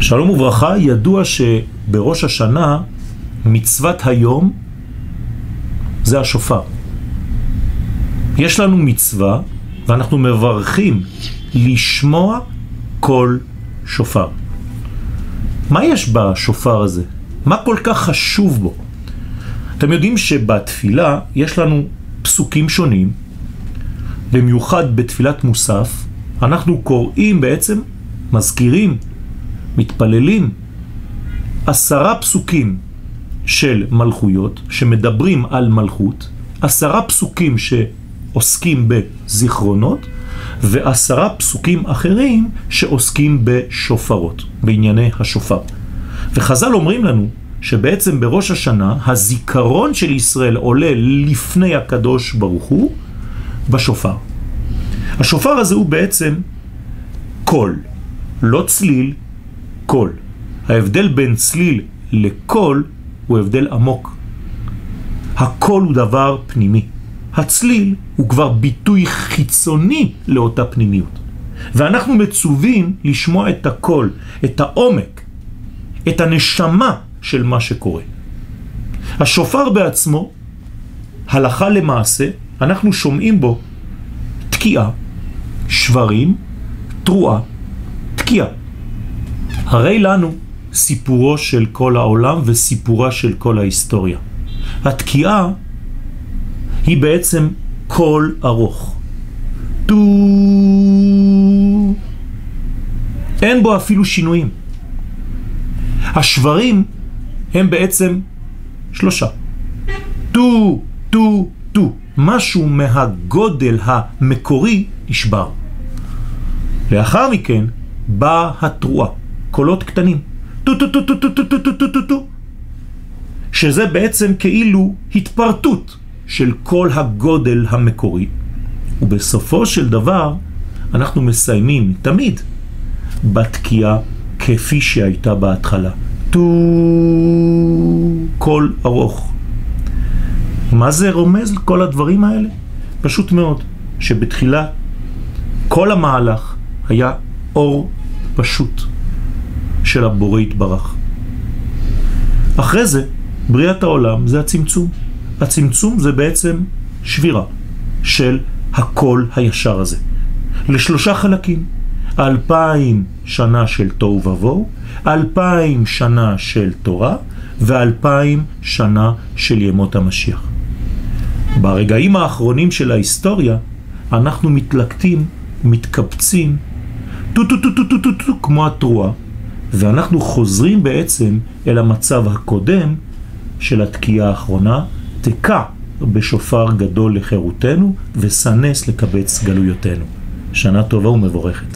שלום וברכה, ידוע שבראש השנה מצוות היום זה השופר. יש לנו מצווה ואנחנו מברכים לשמוע כל שופר. מה יש בשופר הזה? מה כל כך חשוב בו? אתם יודעים שבתפילה יש לנו פסוקים שונים, במיוחד בתפילת מוסף, אנחנו קוראים בעצם, מזכירים, מתפללים, עשרה פסוקים של מלכויות שמדברים על מלכות, עשרה פסוקים שעוסקים בזיכרונות, ועשרה פסוקים אחרים שעוסקים בשופרות, בענייני השופר. וחז"ל אומרים לנו שבעצם בראש השנה הזיכרון של ישראל עולה לפני הקדוש ברוך הוא בשופר. השופר הזה הוא בעצם קול, לא צליל, קול. ההבדל בין צליל לקול הוא הבדל עמוק. הקול הוא דבר פנימי. הצליל הוא כבר ביטוי חיצוני לאותה פנימיות. ואנחנו מצווים לשמוע את הקול, את העומק, את הנשמה של מה שקורה. השופר בעצמו, הלכה למעשה, אנחנו שומעים בו תקיעה, שברים, תרועה, תקיעה. הרי לנו סיפורו של כל העולם וסיפורה של כל ההיסטוריה. התקיעה היא בעצם קול ארוך. טו... אין בו אפילו שינויים. השברים הם בעצם שלושה. טו, טו, טו. משהו מהגודל המקורי נשבר. לאחר מכן באה התרועה, קולות קטנים. טו טו טו טו טו טו טו טו טו טו טו שזה בעצם כאילו התפרטות של כל הגודל המקורי. ובסופו של דבר אנחנו מסיימים תמיד בתקיעה כפי שהייתה בהתחלה. טו קול ארוך. מה זה רומז כל הדברים האלה? פשוט מאוד, שבתחילה כל המהלך היה אור פשוט של הבורא יתברך. אחרי זה, בריאת העולם זה הצמצום. הצמצום זה בעצם שבירה של הקול הישר הזה. לשלושה חלקים. אלפיים שנה של תוהו ובוהו, אלפיים שנה של תורה ואלפיים שנה של ימות המשיח. ברגעים האחרונים של ההיסטוריה אנחנו מתלקטים, מתקבצים, טו טו טו טו טו טו כמו התרועה, ואנחנו חוזרים בעצם אל המצב הקודם של התקיעה האחרונה, תקע בשופר גדול לחירותנו וסנס לקבץ גלויותינו. שנה טובה ומבורכת.